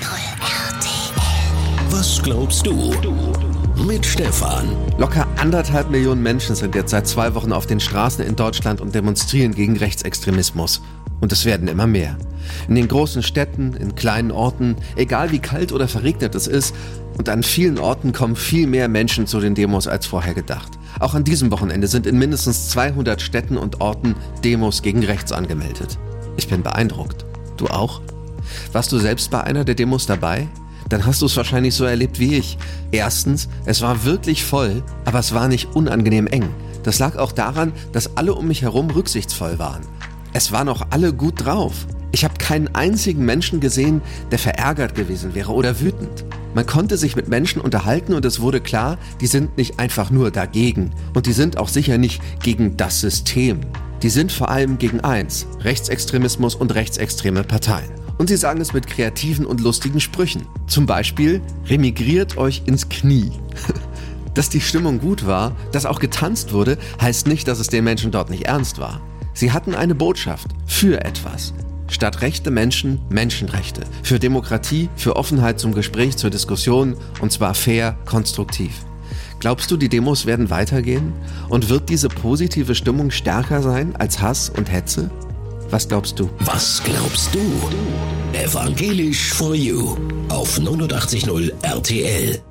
RTL. Was glaubst du? Mit Stefan. Locker anderthalb Millionen Menschen sind jetzt seit zwei Wochen auf den Straßen in Deutschland und demonstrieren gegen Rechtsextremismus. Und es werden immer mehr. In den großen Städten, in kleinen Orten, egal wie kalt oder verregnet es ist, und an vielen Orten kommen viel mehr Menschen zu den Demos als vorher gedacht. Auch an diesem Wochenende sind in mindestens 200 Städten und Orten Demos gegen rechts angemeldet. Ich bin beeindruckt. Du auch? Warst du selbst bei einer der Demos dabei? Dann hast du es wahrscheinlich so erlebt wie ich. Erstens, es war wirklich voll, aber es war nicht unangenehm eng. Das lag auch daran, dass alle um mich herum rücksichtsvoll waren. Es waren auch alle gut drauf. Ich habe keinen einzigen Menschen gesehen, der verärgert gewesen wäre oder wütend. Man konnte sich mit Menschen unterhalten und es wurde klar, die sind nicht einfach nur dagegen und die sind auch sicher nicht gegen das System. Die sind vor allem gegen eins, Rechtsextremismus und rechtsextreme Parteien. Und sie sagen es mit kreativen und lustigen Sprüchen. Zum Beispiel, remigriert euch ins Knie. Dass die Stimmung gut war, dass auch getanzt wurde, heißt nicht, dass es den Menschen dort nicht ernst war. Sie hatten eine Botschaft für etwas. Statt rechte Menschen Menschenrechte. Für Demokratie, für Offenheit zum Gespräch, zur Diskussion und zwar fair, konstruktiv. Glaubst du, die Demos werden weitergehen? Und wird diese positive Stimmung stärker sein als Hass und Hetze? Was glaubst du? Was glaubst du? Evangelisch for You auf 89.0 RTL.